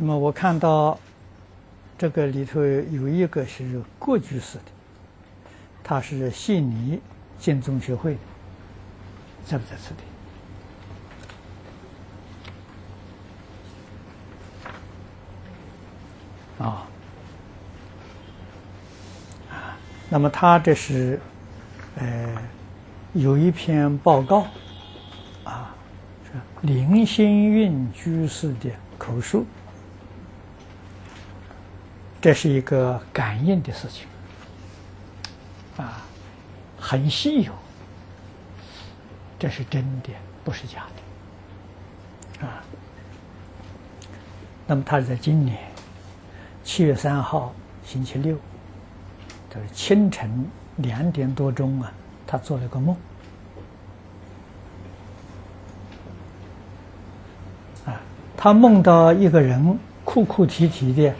那么我看到这个里头有一个是过居士的，他是悉尼建宗学会的，在不在此地？啊啊，那么他这是呃有一篇报告啊，是林心运居士的口述，这是一个感应的事情啊，很稀有，这是真的，不是假的啊。那么他是在今年。七月三号，星期六，就是清晨两点多钟啊，他做了个梦，啊，他梦到一个人哭哭啼啼的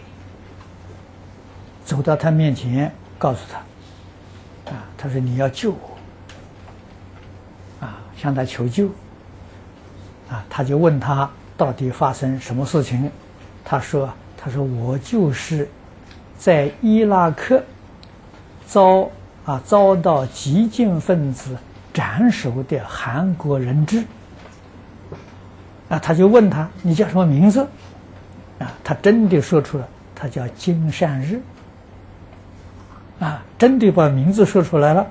走到他面前，告诉他，啊，他说你要救我，啊，向他求救，啊，他就问他到底发生什么事情，他说。他说：“我就是在伊拉克遭啊遭到激进分子斩首的韩国人质。”啊，他就问他：“你叫什么名字？”啊，他真的说出了，他叫金善日。啊，真的把名字说出来了。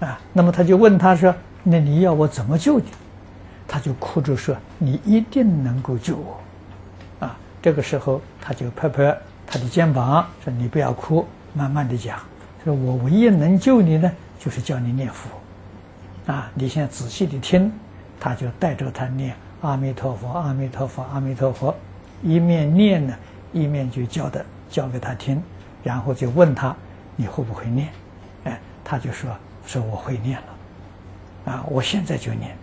啊，那么他就问他说：“那你要我怎么救你？”他就哭着说：“你一定能够救我。”啊这个时候，他就拍拍他的肩膀，说：“你不要哭，慢慢的讲。说我唯一能救你呢，就是叫你念佛。啊，你现在仔细的听。”他就带着他念阿弥陀佛，阿弥陀佛，阿弥陀佛，一面念呢，一面就教的教给他听，然后就问他：“你会不会念？”哎，他就说：“说我会念了。”啊，我现在就念。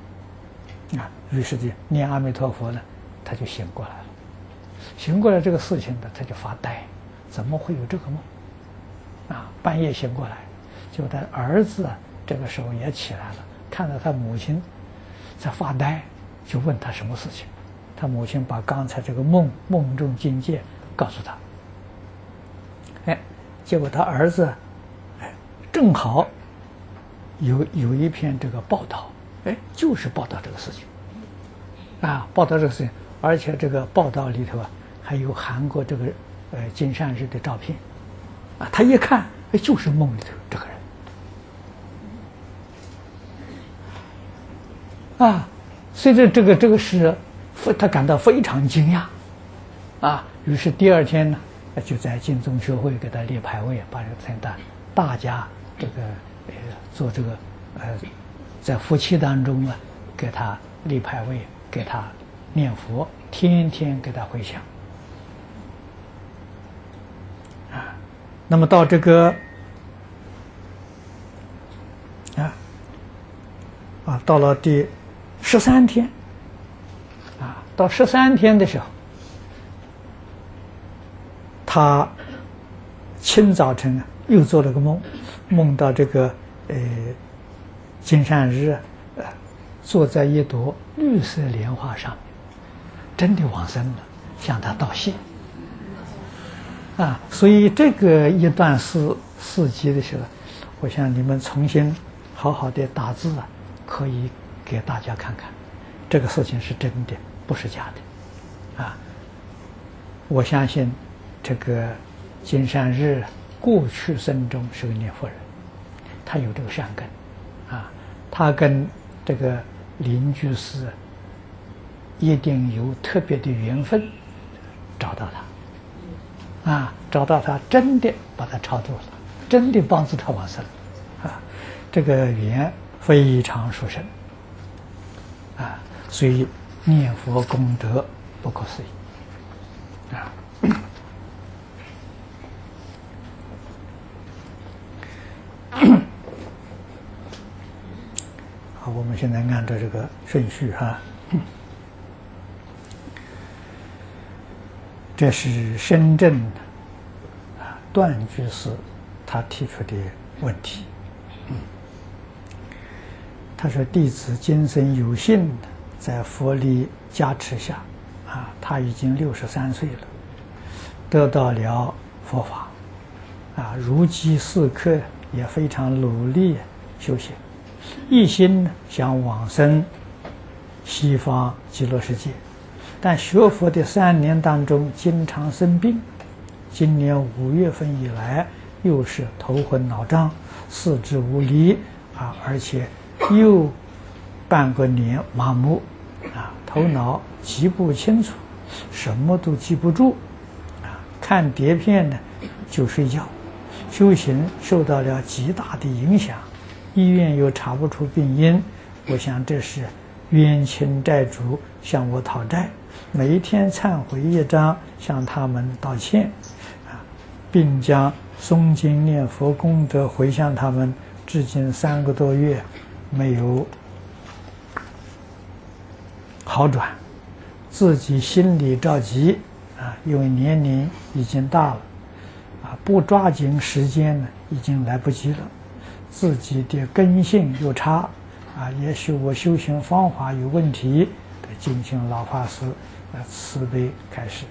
啊，于是就念阿弥陀佛呢，他就醒过来了。醒过来这个事情呢，他就发呆，怎么会有这个梦？啊，半夜醒过来，就他儿子这个时候也起来了，看到他母亲在发呆，就问他什么事情。他母亲把刚才这个梦梦中境界告诉他。结果他儿子哎正好有有一篇这个报道，哎，就是报道这个事情，啊，报道这个事情，而且这个报道里头啊。还有韩国这个呃金善日的照片，啊，他一看，哎，就是梦里头这个人，啊，随着这个这个事，他感到非常惊讶，啊，于是第二天呢，就在金宗学会给他立牌位，把这个菜单，大家这个呃做这个呃，在夫妻当中啊，给他立牌位，给他念佛，天天给他回想。那么到这个啊啊，到了第十三天啊，到十三天的时候，他清早晨又做了个梦，梦到这个呃金善日呃坐在一朵绿色莲花上面，真的往生了，向他道谢。啊，所以这个一段四四集的时候，我想你们重新好好的打字啊，可以给大家看看，这个事情是真的，不是假的，啊，我相信这个金山日过去生中是个念佛人，他有这个善根，啊，他跟这个邻居是一定有特别的缘分，找到他。啊，找到他，真的把他超度了，真的帮助他往生，啊，这个缘非常殊胜，啊，所以念佛功德不可思议，啊。现在按照这个顺序哈。这是深圳啊段居士他提出的问题。他说：“弟子今生有幸在佛力加持下，啊，他已经六十三岁了，得到了佛法，啊，如饥似渴，也非常努力修行，一心想往生西方极乐世界，但学佛的三年当中经常生病，今年五月份以来又是头昏脑胀、四肢无力啊，而且又半个年麻木啊，头脑极不清楚，什么都记不住啊，看碟片呢就睡觉，修行受到了极大的影响，医院又查不出病因，我想这是。冤亲债主向我讨债，每一天忏悔一张，向他们道歉，啊，并将诵经念佛功德回向他们。至今三个多月，没有好转，自己心里着急啊，因为年龄已经大了，啊，不抓紧时间呢，已经来不及了，自己的根性又差。啊，也许我修行方法有问题，得敬请老法师啊慈悲开示。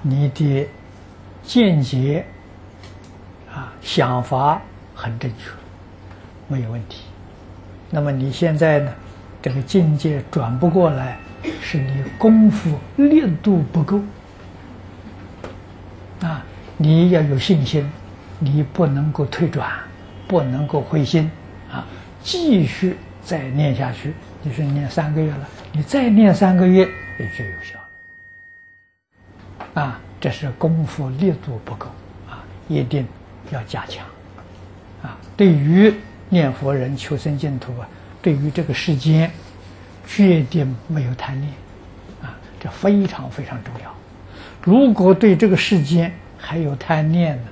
你的见解啊想法很正确，没有问题。那么你现在呢，这个境界转不过来，是你功夫力度不够！你要有信心。你不能够退转，不能够灰心，啊，继续再念下去。你说念三个月了，你再念三个月也就有效了。啊，这是功夫力度不够，啊，一定要加强。啊，对于念佛人求生净土啊，对于这个世间，决定没有贪念，啊，这非常非常重要。如果对这个世间还有贪念呢？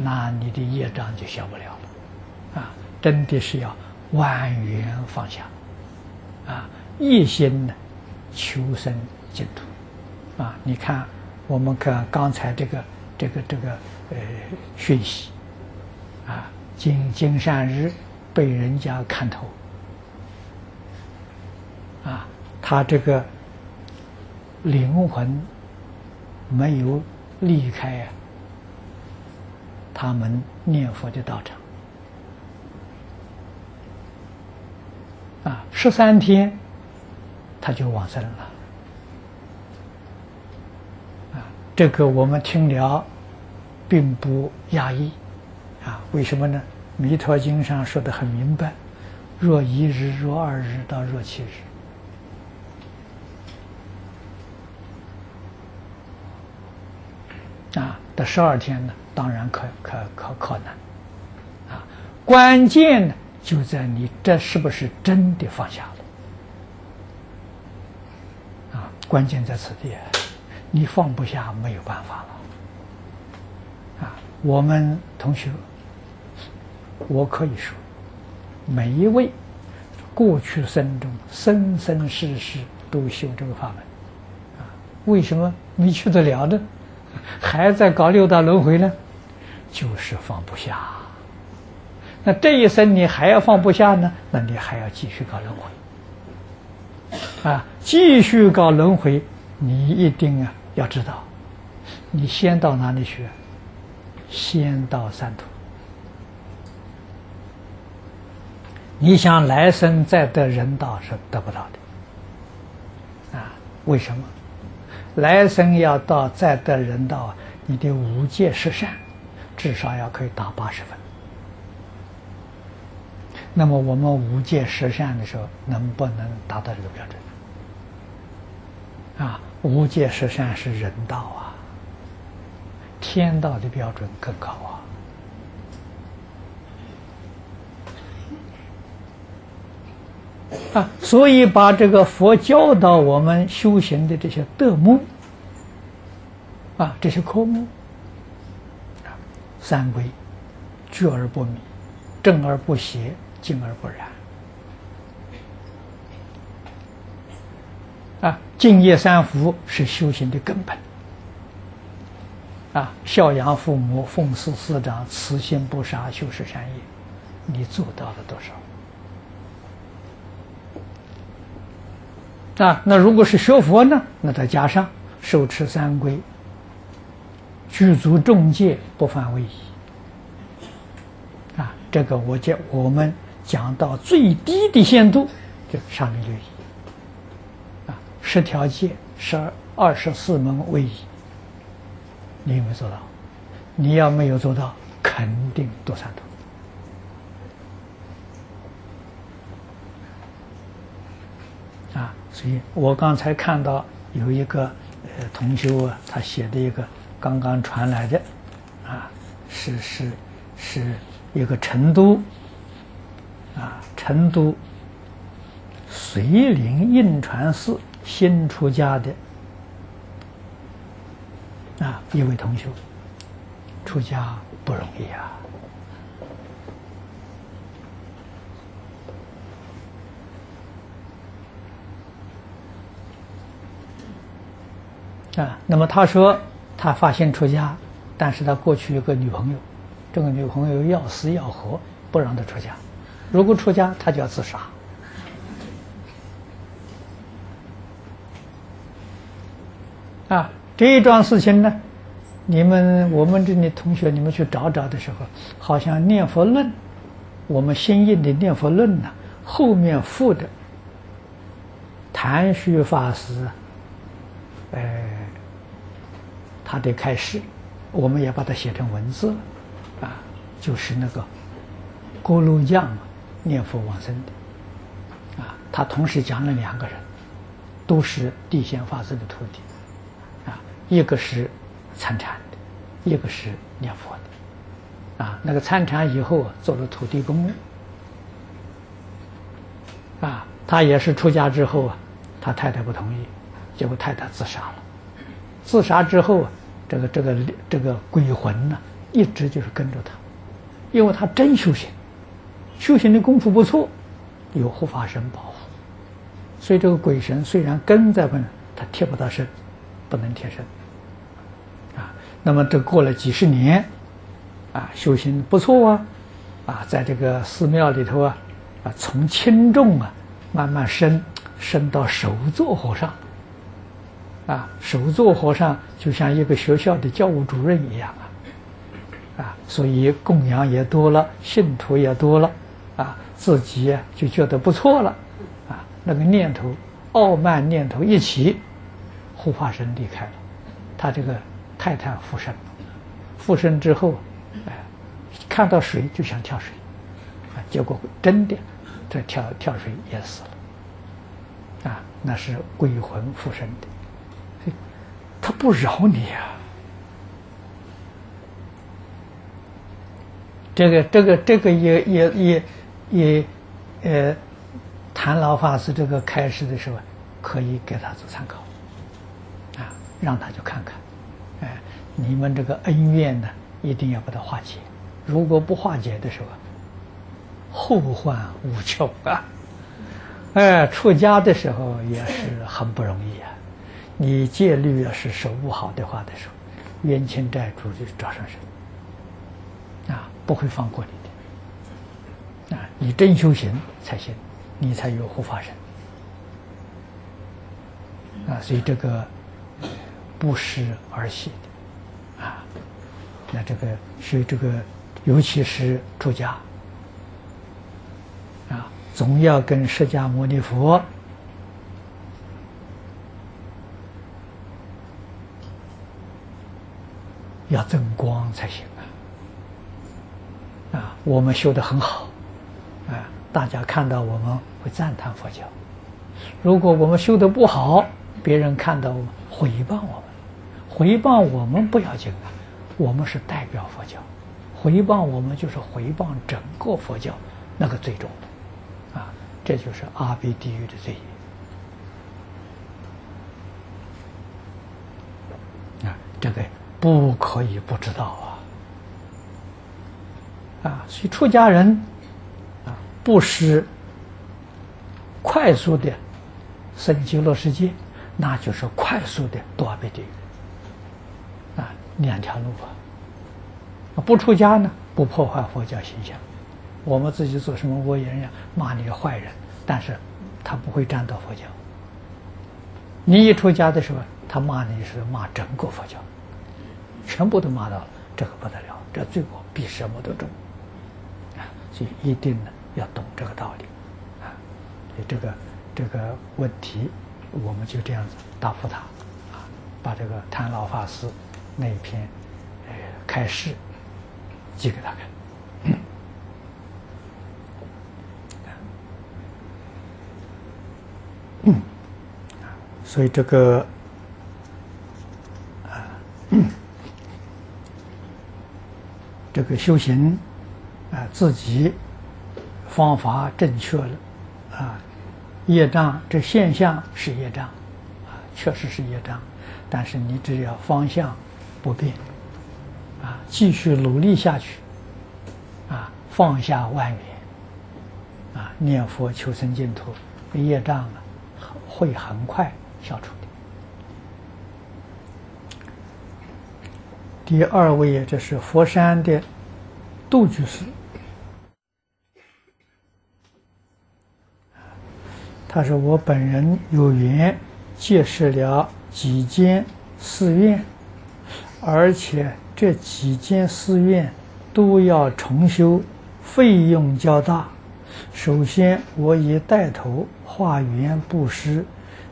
那你的业障就消不了了，啊，真的是要万缘放下，啊，一心呢求生净土，啊，你看我们看刚才这个这个这个呃讯息，啊，金金善日被人家看透，啊，他这个灵魂没有离开啊。他们念佛的道场啊，十三天他就往生了啊。这个我们听了并不压抑啊。为什么呢？《弥陀经》上说的很明白：若一日，若二日，到若七日啊，到十二天呢。当然可可可可能，啊，关键呢就在你这是不是真的放下了，啊，关键在此地，你放不下没有办法了，啊，我们同学，我可以说，每一位过去生中生生世世都修这个法门，啊，为什么没去得了呢？还在搞六道轮回呢？就是放不下，那这一生你还要放不下呢？那你还要继续搞轮回，啊，继续搞轮回，你一定啊要知道，你先到哪里去？先到三途。你想来生再得人道是得不到的，啊，为什么？来生要到再得人道，你的五戒十善。至少要可以打八十分。那么我们五戒十善的时候，能不能达到这个标准？啊，五戒十善是人道啊，天道的标准更高啊！啊，所以把这个佛教导我们修行的这些德目啊，这些科目。三归，聚而不迷，正而不邪，静而不染。啊，敬业三福是修行的根本。啊，孝养父母，奉事师长，慈心不杀，修持善业，你做到了多少？啊，那如果是学佛呢，那再加上受持三规，具足众戒，不犯威仪。啊，这个我讲我们讲到最低的限度，就上面就仪。啊，十条戒，十二二十四门威仪，你有没有做到？你要没有做到，肯定堕三途。啊，所以我刚才看到有一个呃同修啊，他写的一个刚刚传来的，啊，是是是一个成都啊成都绥宁印传寺新出家的啊一位同学，出家不容易啊。啊，那么他说他发心出家，但是他过去有个女朋友，这个女朋友要死要活，不让他出家。如果出家，他就要自杀。啊，这一桩事情呢，你们我们这里同学，你们去找找的时候，好像念佛论，我们新印的念佛论呢，后面附的谭旭法师，呃。他的开示，我们也把它写成文字了，啊，就是那个锅炉匠念佛往生的，啊，他同时讲了两个人，都是地仙法师的徒弟，啊，一个是参禅的，一个是念佛的，啊，那个参禅以后做了土地公，啊，他也是出家之后啊，他太太不同意，结果太太自杀了。自杀之后啊，这个这个这个鬼魂呢，一直就是跟着他，因为他真修行，修行的功夫不错，有护法神保护，所以这个鬼神虽然跟在本，他贴不到身，不能贴身。啊，那么这过了几十年，啊，修行不错啊，啊，在这个寺庙里头啊，啊，从轻重啊，慢慢升升到首座和尚。啊，首座和尚就像一个学校的教务主任一样啊，啊，所以供养也多了，信徒也多了，啊，自己就觉得不错了，啊，那个念头，傲慢念头一起，护法神离开了，他这个太太附身，附身之后，哎，看到水就想跳水，啊，结果真的这跳跳水也死了，啊，那是鬼魂附身的。他不饶你呀！这个、这个、这个也、也、也、也，呃，谭老法师这个开始的时候，可以给他做参考，啊，让他去看看，哎，你们这个恩怨呢，一定要把它化解。如果不化解的时候，后患无穷啊！哎，出家的时候也是很不容易啊。你戒律要是守不好的话的时候，冤亲债主就找上身，啊，不会放过你的，啊，你真修行才行，你才有护法神，啊，所以这个不时而谢的，啊，那这个所以这个尤其是出家，啊，总要跟释迦牟尼佛。要增光才行啊！啊，我们修的很好，啊，大家看到我们会赞叹佛教。如果我们修的不好，别人看到我们毁谤我们，毁谤我们不要紧啊，我们是代表佛教，毁谤我们就是毁谤整个佛教，那个最重的，啊，这就是阿鼻地狱的罪业啊，这个。不可以不知道啊！啊，所以出家人啊，不是快速的升极乐世界，那就是快速的堕阿鼻地狱啊，两条路啊！不出家呢，不破坏佛教形象，我们自己做什么恶言呀，骂你个坏人，但是他不会沾到佛教你一出家的时候，他骂你是骂整个佛教，全部都骂到了，这个不得了，这罪过比什么都重啊！所以一定呢要懂这个道理啊。所以这个这个问题，我们就这样子答复他啊，把这个谭老法师那一篇呃开示寄给他看。所以这个啊，嗯这个修行啊，自己方法正确了啊，业障这现象是业障啊，确实是业障，但是你只要方向不变啊，继续努力下去啊，放下万缘啊，念佛求生净土，业障啊会很快。消除的。第二位，这是佛山的杜居士，他说：“我本人有缘结识了几间寺院，而且这几间寺院都要重修，费用较大。首先，我已带头化缘布施。”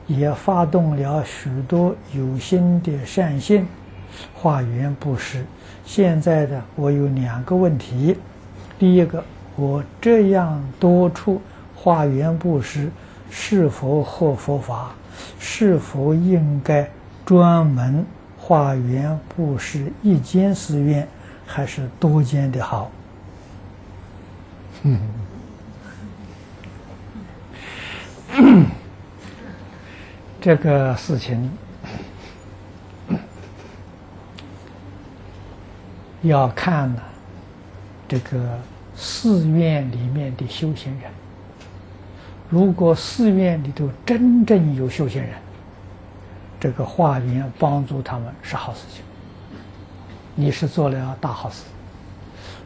也发动了许多有心的善信化缘布施。现在的我有两个问题：第一个，我这样多处化缘布施是否合佛法？是否应该专门化缘布施一间寺院，还是多间的好？嗯。这个事情要看呢，这个寺院里面的修行人。如果寺院里头真正有修行人，这个化缘帮助他们是好事情，你是做了大好事。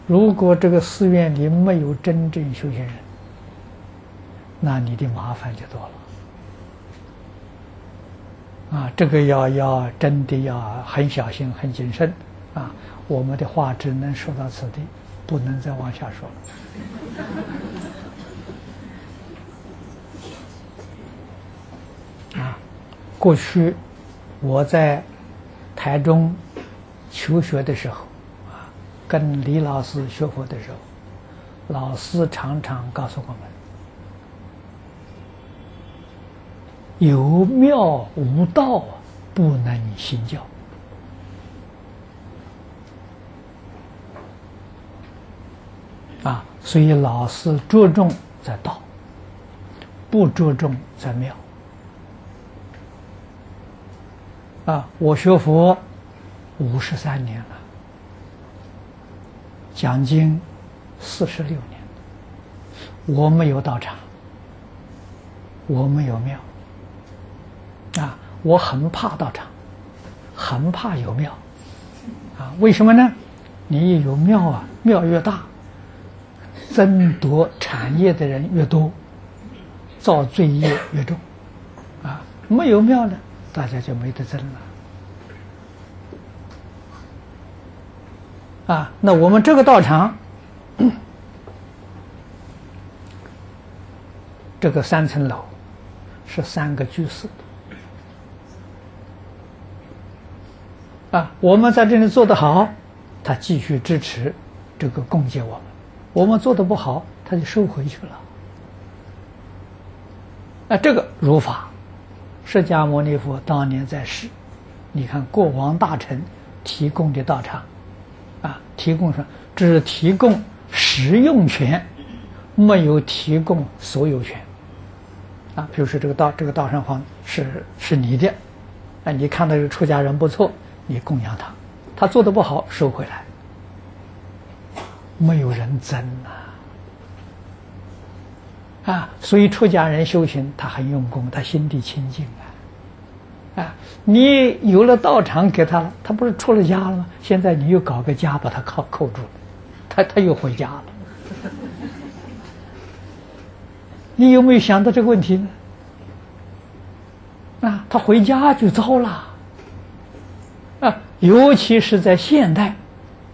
如果这个寺院里没有真正修行人，那你的麻烦就多了。啊，这个要要真的要很小心、很谨慎啊！我们的话只能说到此地，不能再往下说了。啊，过去我在台中求学的时候，啊，跟李老师学佛的时候，老师常常告诉我们。有庙无道，不能行教。啊，所以老师着重在道，不着重在庙。啊，我学佛五十三年了，讲经四十六年，我没有道场，我没有庙。啊，我很怕道场，很怕有庙，啊，为什么呢？你一有庙啊，庙越大，争夺产业的人越多，造罪业越重，啊，没有庙呢，大家就没得争了，啊，那我们这个道场，这个三层楼是三个居士。啊，我们在这里做得好，他继续支持这个供给我们；我们做的不好，他就收回去了。那，这个如法，释迦牟尼佛当年在世，你看过王大臣提供的道场，啊，提供什只提供使用权，没有提供所有权。啊，比如说这个道，这个道上方是是你的，啊，你看到这个出家人不错。你供养他，他做的不好收回来，没有人争呐，啊，所以出家人修行他很用功，他心地清净啊，啊，你有了道场给他了，他不是出了家了吗？现在你又搞个家把他扣扣住了，他他又回家了，你有没有想到这个问题呢？啊，他回家就糟了。啊，尤其是在现代，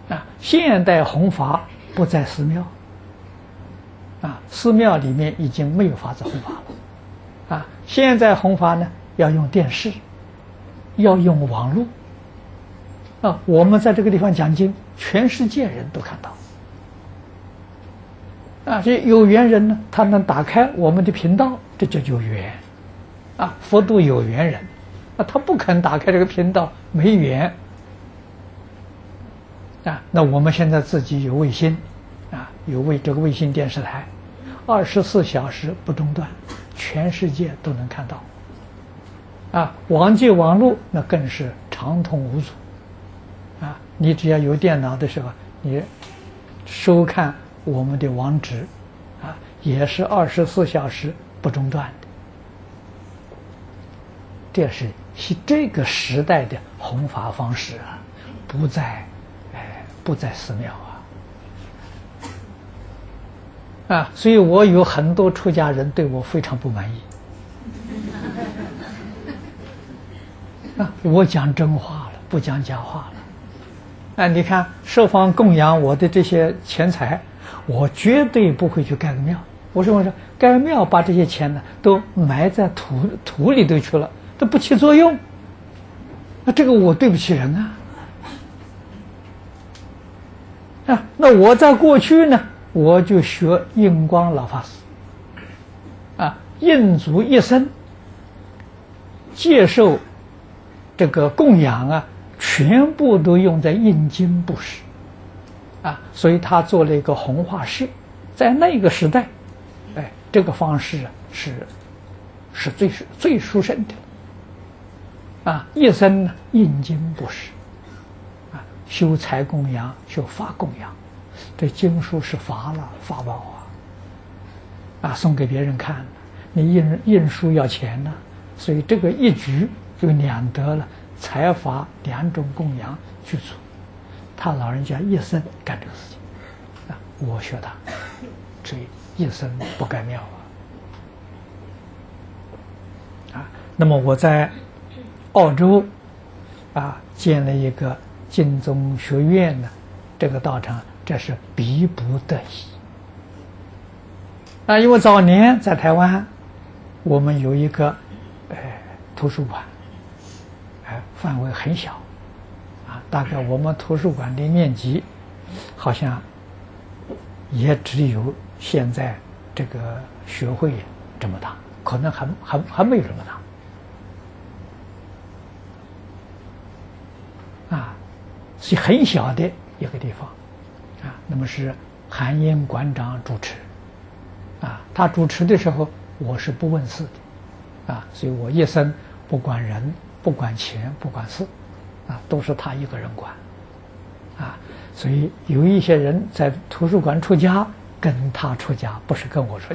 啊，现代弘法不在寺庙，啊，寺庙里面已经没有法子弘法了，啊，现在弘法呢要用电视，要用网络，啊，我们在这个地方讲经，全世界人都看到，啊，这有缘人呢，他能打开我们的频道，这就有缘，啊，佛度有缘人。啊，他不肯打开这个频道，没缘啊。那我们现在自己有卫星，啊，有卫这个卫星电视台，二十四小时不中断，全世界都能看到。啊，网际网络那更是畅通无阻。啊，你只要有电脑的时候，你收看我们的网址，啊，也是二十四小时不中断的。这是。是这个时代的弘法方式啊，不在，哎，不在寺庙啊，啊，所以我有很多出家人对我非常不满意。啊，我讲真话了，不讲假话了。哎，你看，设方供养我的这些钱财，我绝对不会去盖个庙。我说，我说，盖个庙把这些钱呢，都埋在土土里头去了。都不起作用，那这个我对不起人啊！啊，我在过去呢，我就学印光老法师，啊，印足一生接受这个供养啊，全部都用在印经布施，啊，所以他做了一个弘化师，在那个时代，哎，这个方式啊是是最最殊胜的。啊，一生呢，印经布施，啊，修财供养，修法供养，这经书是法了，法宝啊，啊，送给别人看，你印印书要钱呢，所以这个一举就两得了财法两种供养去做。他老人家一生干这个事情，啊，我学他，所以一生不改庙啊，啊，那么我在。澳洲，啊，建了一个净宗学院呢，这个道场，这是逼不得已。啊，因为早年在台湾，我们有一个，呃，图书馆，哎，范围很小，啊，大概我们图书馆的面积，好像也只有现在这个学会这么大，可能还还还没有这么大。啊是很小的一个地方，那么是韩英馆长主持，啊，他主持的时候我是不问事的，啊，所以我一生不管人，不管钱，不管事，啊，都是他一个人管，啊，所以有一些人在图书馆出家，跟他出家，不是跟我出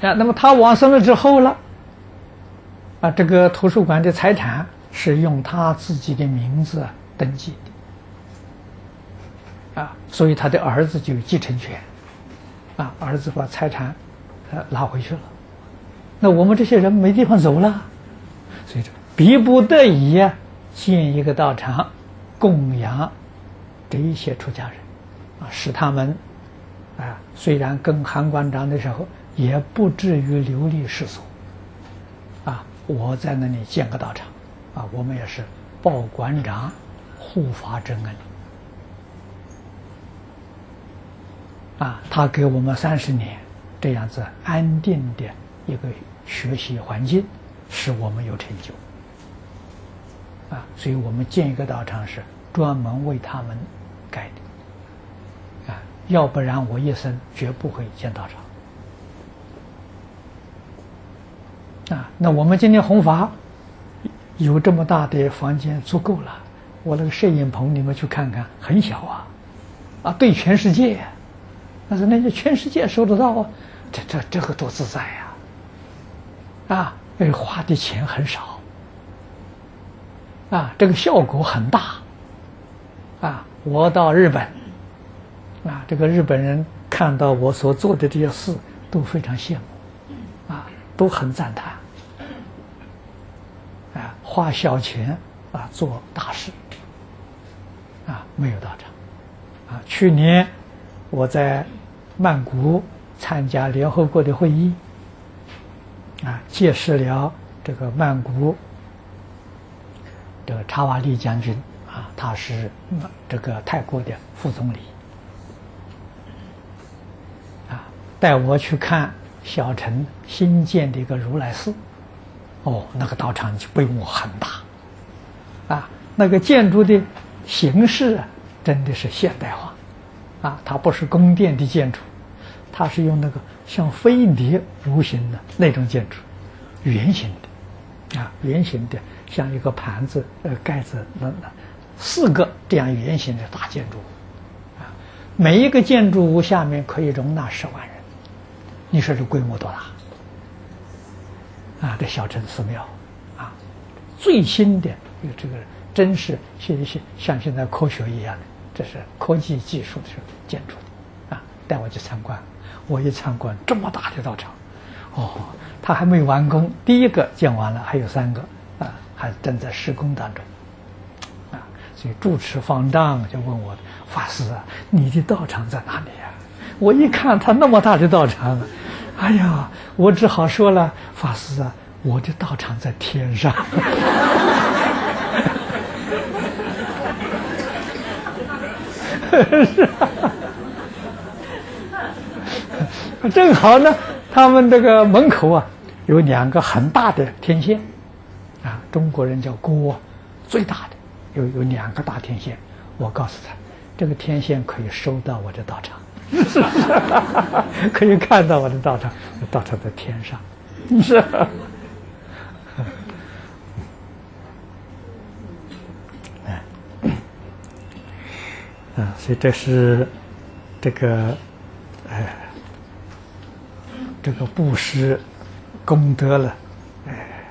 家，啊，那么他往生了之后了。啊，这个图书馆的财产是用他自己的名字登记的，啊，所以他的儿子就有继承权，啊，儿子把财产呃拿回去了，那我们这些人没地方走了，所以这逼不得已啊，建一个道场供养这一些出家人，啊，使他们啊虽然跟韩馆长的时候也不至于流离失所。啊我在那里建个道场，啊，我们也是报馆长护法之恩，啊，他给我们三十年这样子安定的一个学习环境，使我们有成就，啊，所以我们建一个道场是专门为他们盖的，啊，要不然我一生绝不会建道场。啊，那我们今天弘法有这么大的房间足够了。我那个摄影棚你们去看看，很小啊，啊，对全世界，但是那些全世界收得到啊，这这这个多自在呀！啊，那花的钱很少，啊，这个效果很大。啊，我到日本，啊，这个日本人看到我所做的这些事，都非常羡慕，啊，都很赞叹，花小钱啊做大事，啊，没有道场，啊，去年我在曼谷参加联合国的会议，啊，结识了这个曼谷这个查瓦利将军，啊，他是这个泰国的副总理。啊。带我去看小城新建的一个如来寺，哦，那个道场就规模很大，啊，那个建筑的形式，真的是现代化，啊，它不是宫殿的建筑，它是用那个像飞碟弧形的那种建筑，圆形的，啊，圆形的像一个盘子呃盖子那那四个这样圆形的大建筑，啊，每一个建筑物下面可以容纳十万人。你说这规模多大？啊？这小城寺庙啊，最新的有这个真是像像像现在科学一样的，这是科技技术的建筑的啊！带我去参观，我一参观这么大的道场，哦，它还没完工，第一个建完了，还有三个啊，还正在施工当中啊。所以住持方丈就问我法师啊，你的道场在哪里呀？我一看他那么大的道场，哎呀，我只好说了，法师啊，我的道场在天上。哈哈哈正好呢，他们这个门口啊，有两个很大的天线，啊，中国人叫锅，最大的有有两个大天线。我告诉他，这个天线可以收到我的道场。可以看到我的道场，道场在天上，是。啊，所以这是这个哎，这个布施功德了，哎，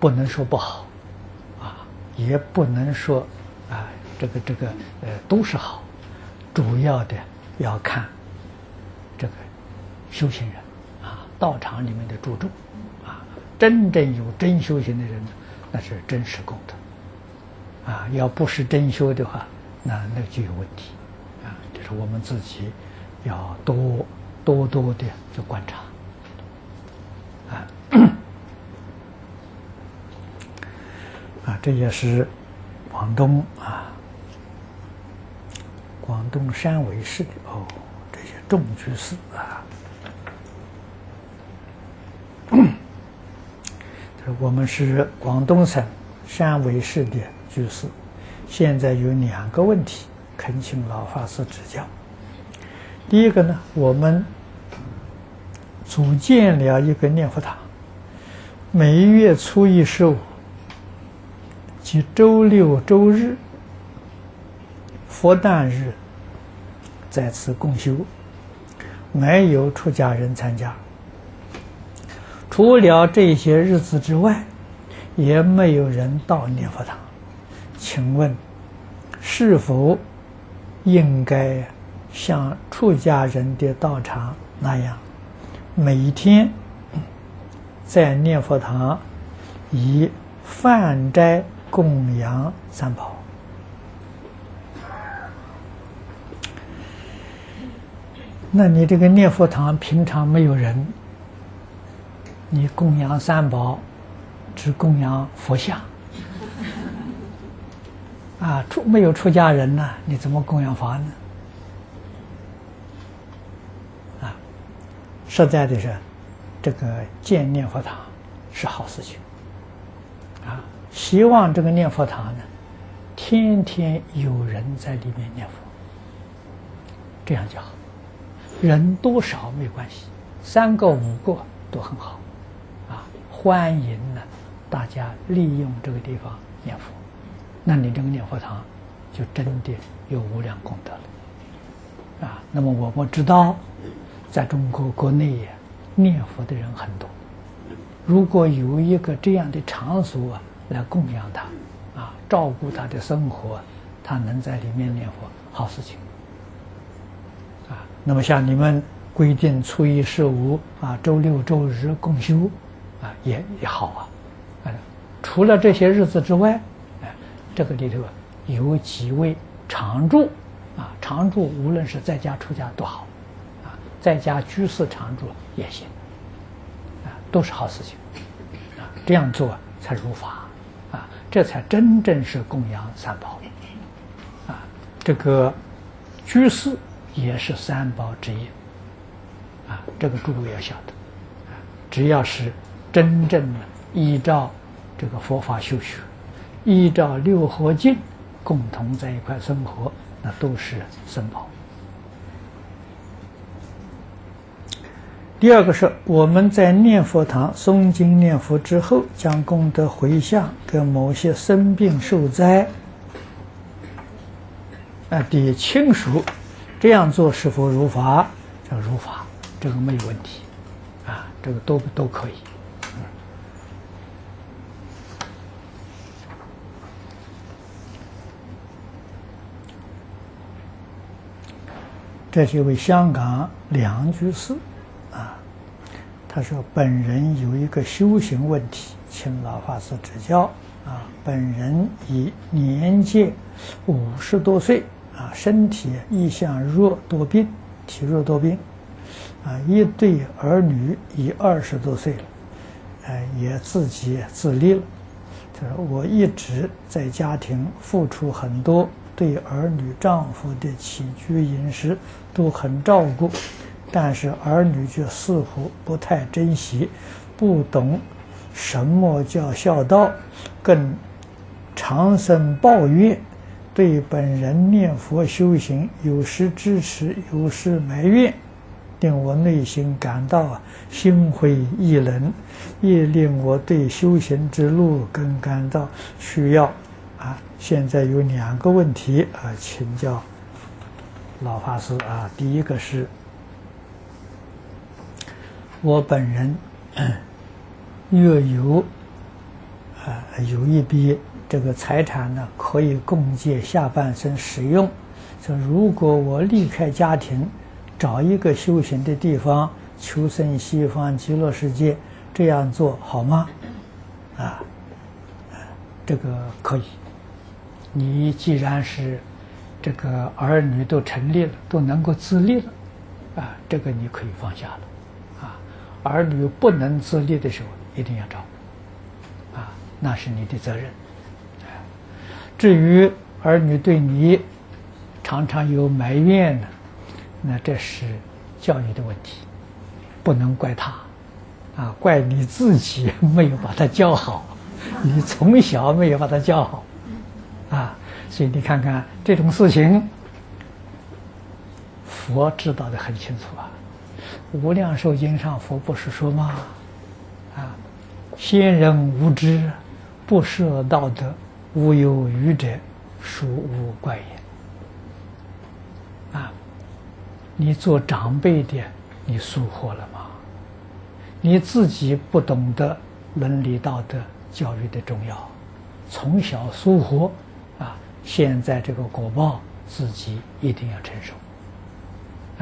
不能说不好啊，也不能说啊，这个这个呃都是好。主要的要看这个修行人啊，道场里面的注重啊，真正有真修行的人，那是真实功德啊。要不是真修的话，那那就有问题啊。这是我们自己要多多多的去观察啊 啊，这也是广东啊。广东汕尾市的哦，这些众居士啊，我们是广东省汕尾市的居士，现在有两个问题，恳请老法师指教。第一个呢，我们组建了一个念佛堂，每月初一、十五及周六、周日。佛诞日在此共修，没有出家人参加。除了这些日子之外，也没有人到念佛堂。请问，是否应该像出家人的道场那样，每天在念佛堂以饭斋供养三宝？那你这个念佛堂平常没有人，你供养三宝，只供养佛像，啊，出没有出家人呢？你怎么供养佛呢？啊，实在的是，这个建念佛堂是好事情，啊，希望这个念佛堂呢，天天有人在里面念佛，这样就好。人多少没关系，三个五个都很好，啊，欢迎呢，大家利用这个地方念佛，那你这个念佛堂就真的有无量功德了，啊，那么我们知道，在中国国内呀念佛的人很多，如果有一个这样的场所啊，来供养他，啊，照顾他的生活，他能在里面念佛，好事情。啊那么像你们规定初一十五啊，周六周日共修啊，也也好啊。啊，除了这些日子之外，哎，这个里头有几位常住啊，常住无论是在家出家都好啊，在家居士常住也行啊，都是好事情啊。这样做才如法啊，这才真正是供养三宝啊。这个居士也是三宝之一。啊，这个诸位要晓得，只要是真正的依照这个佛法修学，依照六合敬，共同在一块生活，那都是僧宝。第二个是我们在念佛堂诵经念佛之后，将功德回向给某些生病受灾啊的亲属，这样做是否如法？叫如法。这个没有问题，啊，这个都都可以。这是一位香港梁居士，啊，他说本人有一个修行问题，请老法师指教。啊，本人已年届五十多岁，啊，身体一向弱多病，体弱多病。啊，一对儿女已二十多岁了，哎，也自己自立了。他说：“我一直在家庭付出很多，对儿女、丈夫的起居饮食都很照顾，但是儿女却似乎不太珍惜，不懂什么叫孝道，更常生抱怨，对本人念佛修行有时支持，有时埋怨。”令我内心感到啊心灰意冷，也令我对修行之路更感到需要啊。现在有两个问题啊，请教老法师啊。第一个是，我本人嗯、月有啊有一笔这个财产呢，可以供借下半生使用。说如果我离开家庭。找一个修行的地方，求生西方极乐世界，这样做好吗？啊，这个可以。你既然是这个儿女都成立了，都能够自立了，啊，这个你可以放下了。啊，儿女不能自立的时候，一定要找。啊，那是你的责任。至于儿女对你常常有埋怨呢？那这是教育的问题，不能怪他，啊，怪你自己没有把他教好，你从小没有把他教好，啊，所以你看看这种事情，佛知道的很清楚啊，《无量寿经》上佛不是说吗？啊，先人无知，不设道德，无有余者，孰无怪也。啊你做长辈的，你疏忽了吗？你自己不懂得伦理道德教育的重要，从小疏忽啊，现在这个果报自己一定要承受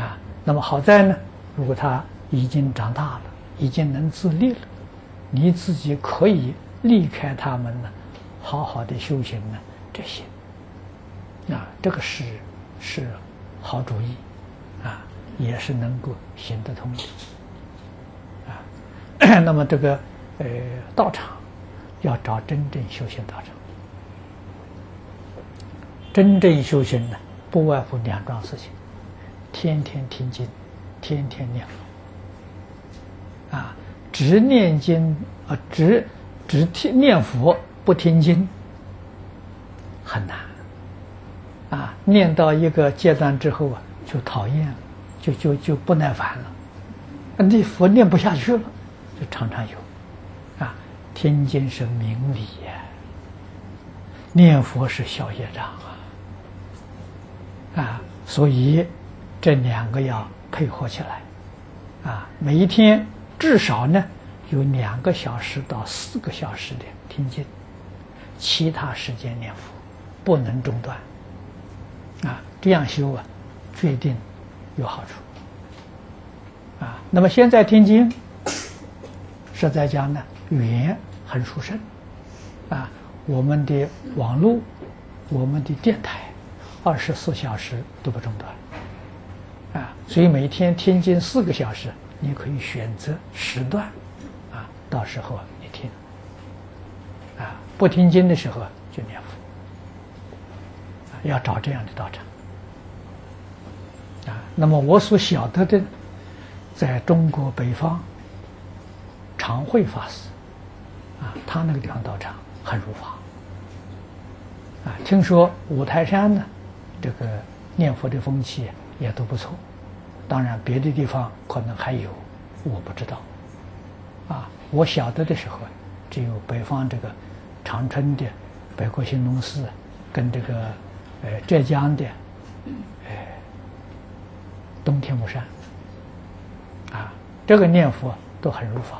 啊。那么好在呢，如果他已经长大了，已经能自立了，你自己可以离开他们了，好好的修行呢，这些啊，这个是是好主意。啊，也是能够行得通的啊。那么这个呃道场要找真正修行道场，真正修行呢，不外乎两桩事情：天天听经，天天念佛。啊，只念经啊，只只听念佛不听经，很难。啊，念到一个阶段之后啊。就讨厌了，就就就不耐烦了，那佛念不下去了，就常常有，啊，听经是明理呀，念佛是消业障啊，啊，所以这两个要配合起来，啊，每一天至少呢有两个小时到四个小时的听经，其他时间念佛不能中断，啊，这样修啊。决定有好处。啊那么现在听经，是在家呢，语言很殊胜，啊，我们的网络，我们的电台，二十四小时都不中断，啊，所以每天听经四个小时，你可以选择时段，啊，到时候，啊，不听经的时候就念佛，要找这样的道场，啊，那么我所晓得的。在中国北方，常会法师，啊，他那个地方道场很如法，啊，听说五台山呢，这个念佛的风气也都不错，当然别的地方可能还有，我不知道，啊，我晓得的时候，只有北方这个长春的北国兴隆寺，跟这个呃浙江的，呃东天目山。啊，这个念佛都很如法，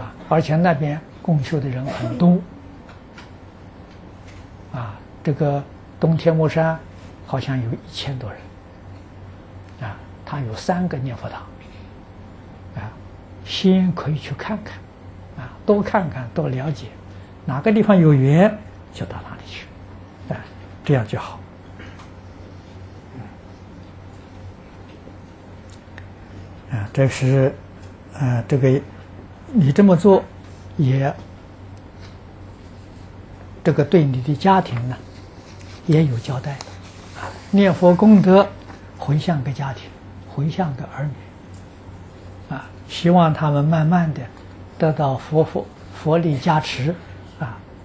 啊，而且那边共修的人很多，啊，这个东天目山好像有一千多人，啊，他有三个念佛堂，啊，先可以去看看，啊，多看看，多了解，哪个地方有缘就到哪里去，啊，这样就好。啊，这是，呃，这个你这么做，也这个对你的家庭呢也有交代。啊，念佛功德回向给家庭，回向给儿女，啊，希望他们慢慢的得到佛佛佛力加持，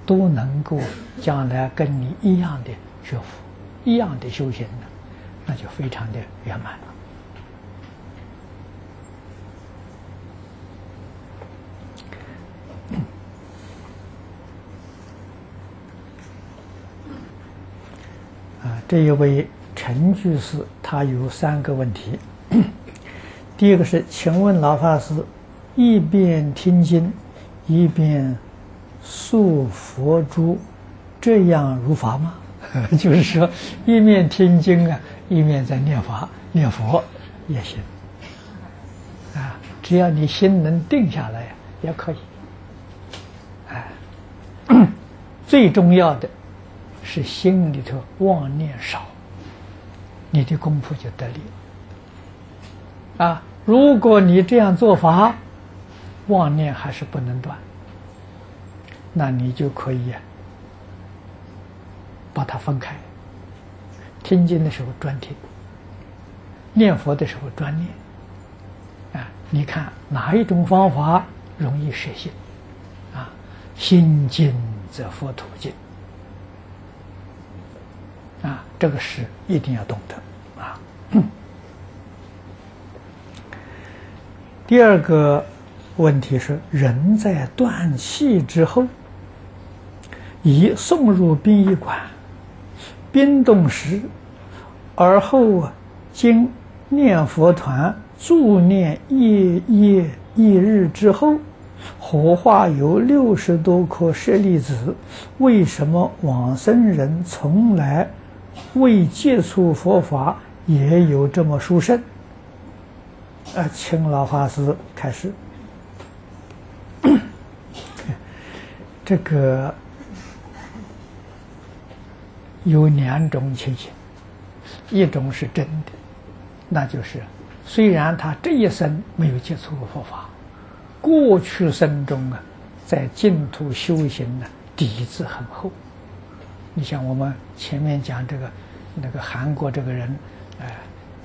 都能够将来跟你一样的学佛，一样的修行呢，那就非常的圆满了。啊这一位陈居士，他有三个问题。第一个是，请问老法师，一边听经，一边塑佛珠，这样如法吗？就是说，一面听经啊，一面在念法、念佛也行。啊，只要你心能定下来，也可以。哎，最重要的。是心里头妄念少，你的功夫就得力。啊，如果你这样做法，妄念还是不能断，那你就可以把它分开。听经的时候专听，念佛的时候专念。啊，你看哪一种方法容易实现？啊，心静则佛土静。啊，这个是一定要懂得啊。第二个问题是，人在断气之后，已送入殡仪馆，冰冻时，而后，经念佛团助念一夜一日之后，火化有六十多颗舍利子，为什么往生人从来？未接触佛法也有这么殊胜，呃，请老法师开始。这个有两种情形，一种是真的，那就是虽然他这一生没有接触过佛法，过去生中啊，在净土修行呢，底子很厚。你像我们前面讲这个，那个韩国这个人，哎，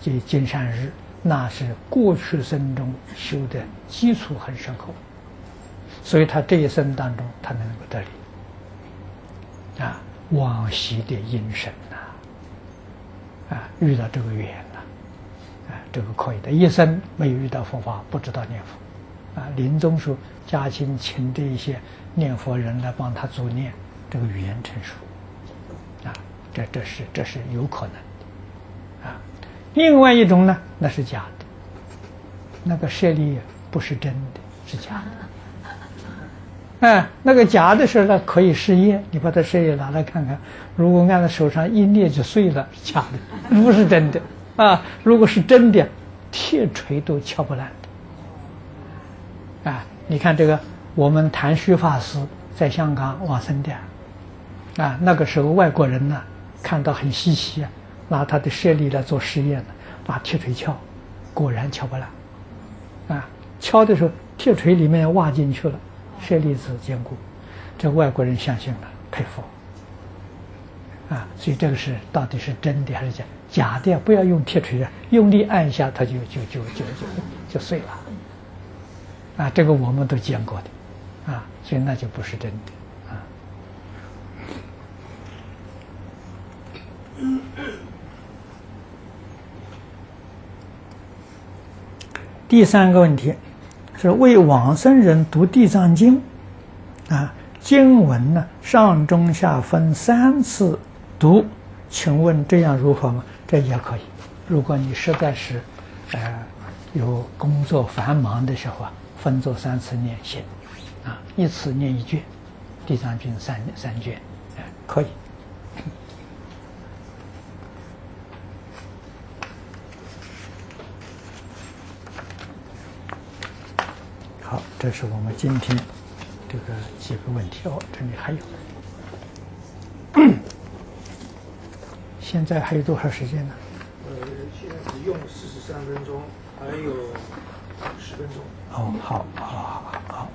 这金善日，那是过去生中修的基础很深厚，所以他这一生当中他能够得力，啊，往昔的因生呐，啊，遇到这个缘呐，啊，这个可以的，一生没有遇到佛法，不知道念佛，啊，临终时家亲请这一些念佛人来帮他助念，这个语言成熟。啊这这是这是有可能的，啊，另外一种呢，那是假的，那个舍利不是真的，是假的，哎，那个假的时候呢，可以试验，你把它试验拿来看看，如果按在手上一捏就碎了，假的，不是真的，啊，如果是真的，铁锤都敲不烂的。啊，你看这个，我们谭旭法师在香港往生的，啊，那个时候外国人呢看到很稀奇啊，拿他的舍利来做实验呢，拿铁锤敲，果然敲不烂，啊，敲的时候铁锤里面挖进去了，舍利子坚固，这外国人相信了，佩服。啊，所以这个是到底是真的还是假？假的不要用铁锤啊，用力按一下，它就就就就就就碎了。啊，这个我们都见过的，啊，所以那就不是真的，啊。第三个问题是为往生人读《地藏经》，啊，经文呢上中下分三次。读，请问这样如何吗？这也可以。如果你实在是，呃，有工作繁忙的时候啊，分作三次念行，啊，一次念一卷，《地藏经》三三卷，哎，可以。好，这是我们今天这个几个问题哦，这里还有。现在还有多少时间呢？呃，现在只用四十三分钟，还有十分钟。哦，好，好，好，好。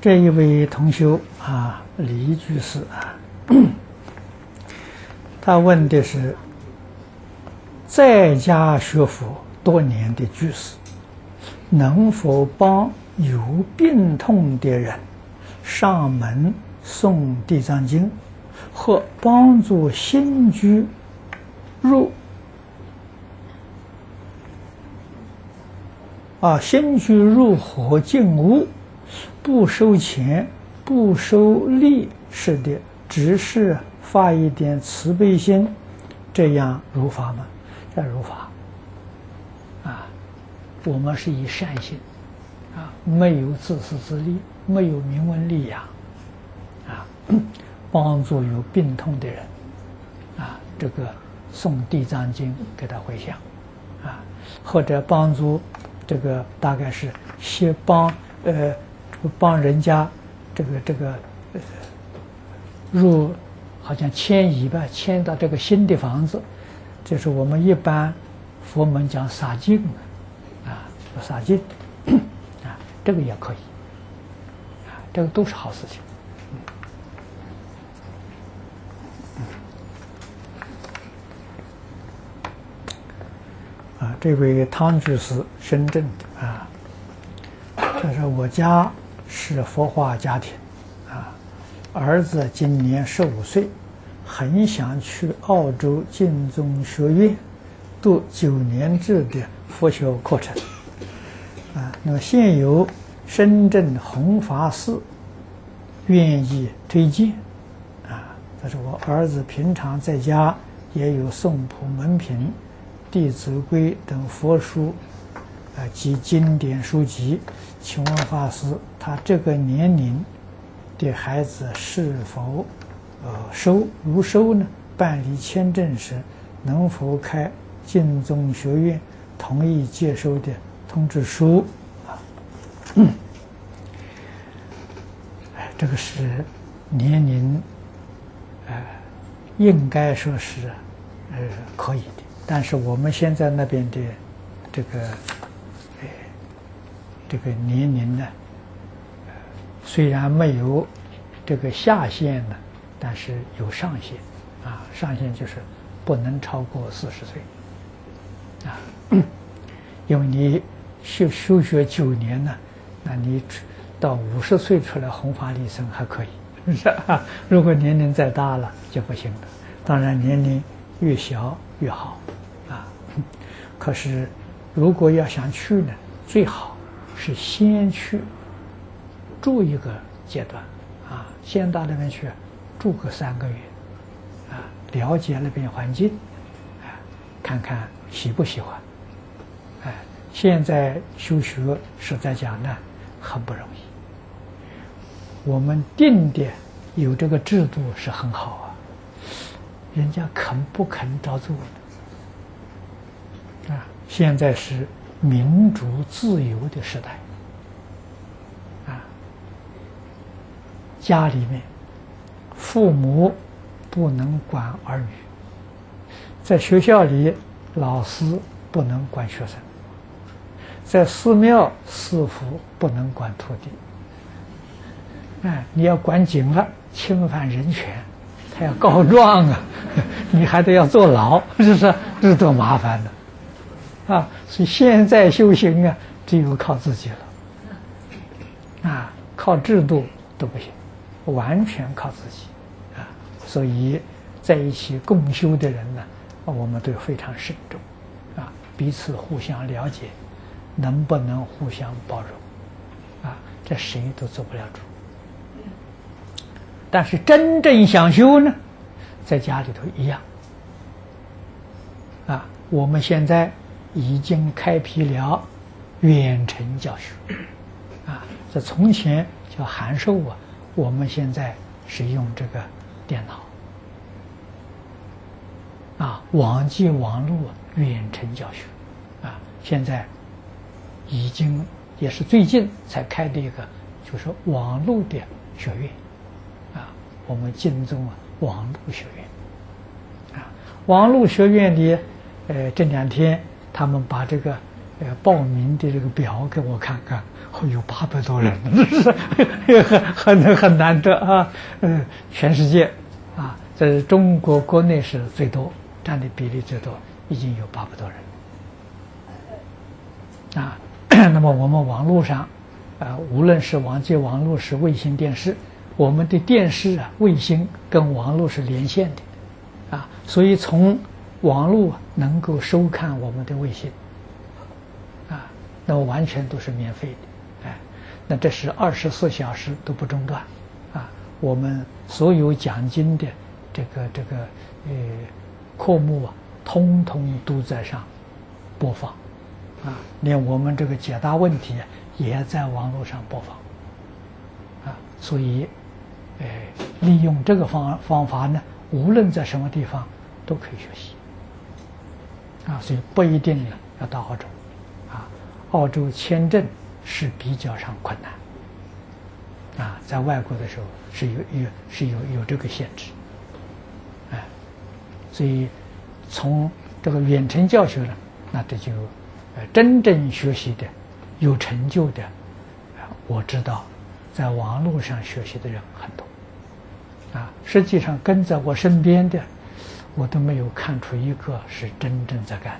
这一位同修啊，李居士啊，他问的是，在家学佛多年的居士，能否帮有病痛的人上门？诵《地藏经》，或帮助新居入啊，新居入伙进屋，不收钱，不收利是的，只是发一点慈悲心，这样如法吗？这如法，我们是以善心啊，没有自私自利，没有名闻利养。啊 帮助有病痛的人，啊，这个诵《地藏经》给他回向，啊，或者帮助这个大概是先帮呃帮人家这个这个入好像迁移吧，迁到这个新的房子，就是我们一般佛门讲洒净啊，洒净啊，这个也可以，啊，这个都是好事情。啊，这位汤居士，深圳的啊，他说我家是佛化家庭，啊，儿子今年十五岁，很想去澳洲净宗学院读九年制的佛学课程，啊，那么现有深圳弘法寺愿意推荐，啊，他说我儿子平常在家也有诵普门品。《弟子规》等佛书，啊及经典书籍，请问法师，他这个年龄的孩子是否呃收？如收呢？办理签证时能否开净宗学院同意接收的通知书？啊，哎，这个是年龄，呃，应该说是呃可以的。但是我们现在那边的这个，呃，这个年龄呢，虽然没有这个下限呢，但是有上限，啊，上限就是不能超过四十岁，啊，因为你修修学九年呢，那你到五十岁出来弘法利生还可以，是吧？如果年龄再大了就不行了。当然年龄越小越好。啊可是，如果要想去呢，最好是先去住一个阶段，啊，先到那边去住个三个月，啊，了解那边环境，啊，看看喜不喜欢，现在修学实在讲呢，很不容易。我们定点有这个制度是很好啊，人家肯不肯照做？啊，现在是民主自由的时代，啊，家里面父母不能管儿女，在学校里老师不能管学生，在寺庙师傅不能管徒弟。哎，你要管紧了，侵犯人权，他要告状啊，你还得要坐牢，是不是？这多麻烦呢啊！所以现在修行啊，只有靠自己了啊，靠制度都不行，完全靠自己啊。所以在一起共修的人呢，我们都非常慎重啊，彼此互相了解，能不能互相包容啊？这谁都做不了主。但是真正想修呢，在家里头一样。啊，我们现在已经开辟了远程教学，啊，这从前叫函授啊，我们现在是用这个电脑，啊，网际网络远程教学，啊，现在已经也是最近才开的一个，就是网络的学院。啊我们晋中啊，网络学院，啊，网络学院里，呃，这两天他们把这个呃报名的这个表给我看看，会，有八百多人，很很很难得啊，嗯，全世界啊，在中国国内是最多，占的比例最多，已经有八百多人，啊，那么我们网络上，啊，无论是网际网络是卫星电视。我们的电视啊、卫星跟网络是连线的，啊，所以从网络能够收看我们的卫星，啊，那么完全都是免费的，哎，那这是二十四小时都不中断，啊，我们所有奖金的这个这个呃科目啊，通通都在上播放，啊，连我们这个解答问题也在网络上播放，啊，所以。哎，利用这个方方法呢，无论在什么地方都可以学习啊，所以不一定呢要到澳洲啊。澳洲签证是比较上困难啊，在外国的时候是有有是有有这个限制，哎，所以从这个远程教学呢，那这就真正学习的有成就的，我知道。在网络上学习的人很多，啊，实际上跟在我身边的，我都没有看出一个是真正在干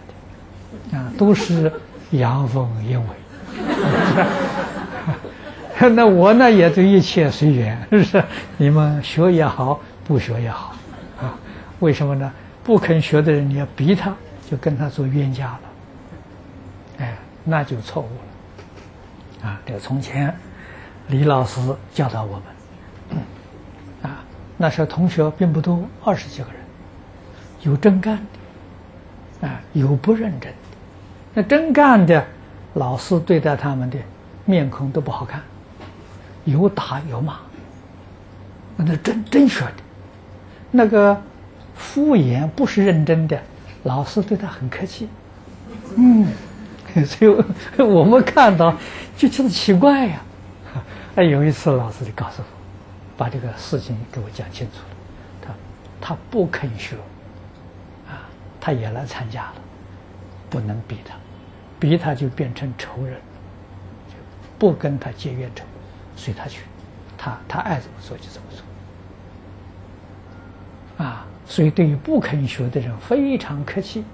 的，啊，都是阳奉阴违。那我呢，也就一切随缘，是不是？你们学也好，不学也好，啊，为什么呢？不肯学的人，你要逼他，就跟他做冤家了，那就错误了，啊，这个从前。李老师教导我们，啊，那时候同学并不多，二十几个人，有真干的，啊，有不认真的。那真干的，老师对待他们的面孔都不好看，有打有骂。那真真学的，那个敷衍不是认真的，老师对他很客气。嗯，所以 我们看到就觉得奇怪呀。哎，有一次老师就告诉我，把这个事情给我讲清楚了。他他不肯学，啊，他也来参加了，不能逼他，逼他就变成仇人，不跟他结冤仇，随他去，他他爱怎么做就怎么做。啊，所以对于不肯学的人非常客气，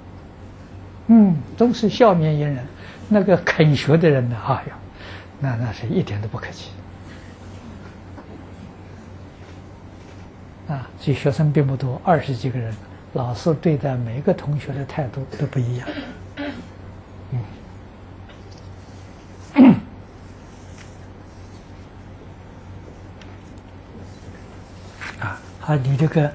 嗯，都是笑面迎人。那个肯学的人呢，哎呀，那那是一点都不客气。啊，所以学生并不多，二十几个人，老师对待每一个同学的态度都不一样。嗯。啊，你这个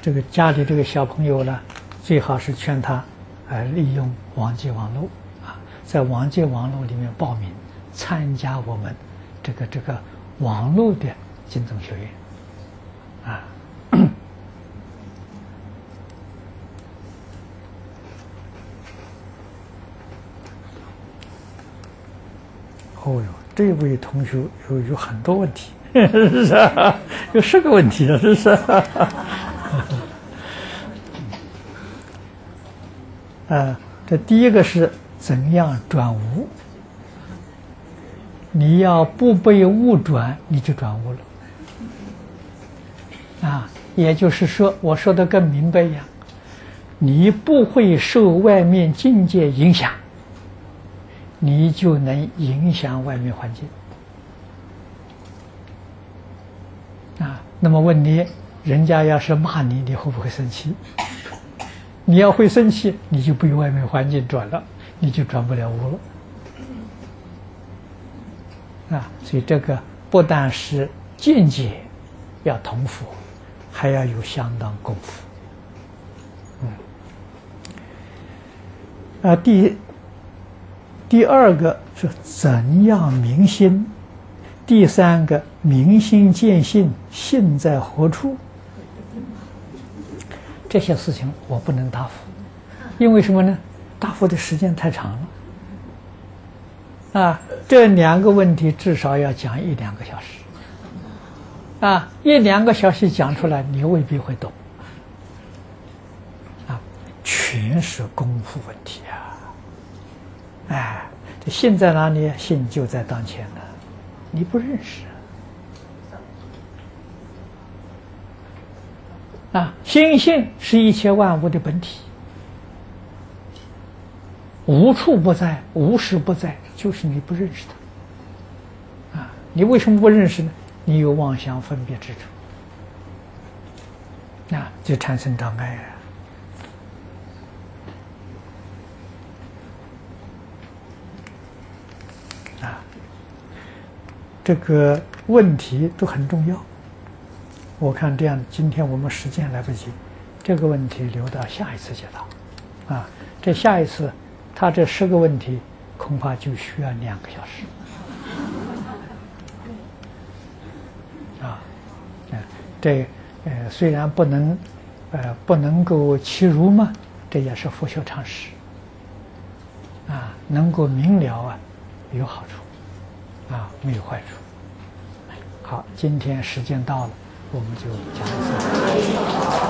这个家里这个小朋友呢，最好是劝他，呃，利用网际网络啊，在网际网络里面报名参加我们这个这个网络的金钟学院，啊。哦哟，这位同学有有很多问题，是啊，有十个问题了，是不是？啊，这第一个是怎样转无？你要不被物转，你就转无了。啊，也就是说，我说的更明白一样，你不会受外面境界影响。你就能影响外面环境啊。那么问你，人家要是骂你，你会不会生气？你要会生气，你就被外面环境转了，你就转不了屋了啊。所以这个不但是见解要同佛，还要有相当功夫。嗯，啊，第。第二个是怎样明心？第三个明心见性，性在何处？这些事情我不能答复，因为什么呢？答复的时间太长了。啊，这两个问题至少要讲一两个小时。啊，一两个小时讲出来，你未必会懂。啊，全是功夫问题啊。哎，这心在哪里？心就在当前呢，你不认识啊？心性是一切万物的本体，无处不在，无时不在，就是你不认识它啊！你为什么不认识呢？你有妄想分别之处，啊，就产生障碍啊。这个问题都很重要，我看这样，今天我们时间来不及，这个问题留到下一次解答。啊，这下一次，他这十个问题恐怕就需要两个小时。啊，这呃虽然不能呃不能够欺辱嘛，这也是佛学常识。啊，能够明了啊，有好处，啊，没有坏处。好，今天时间到了，我们就讲到这里。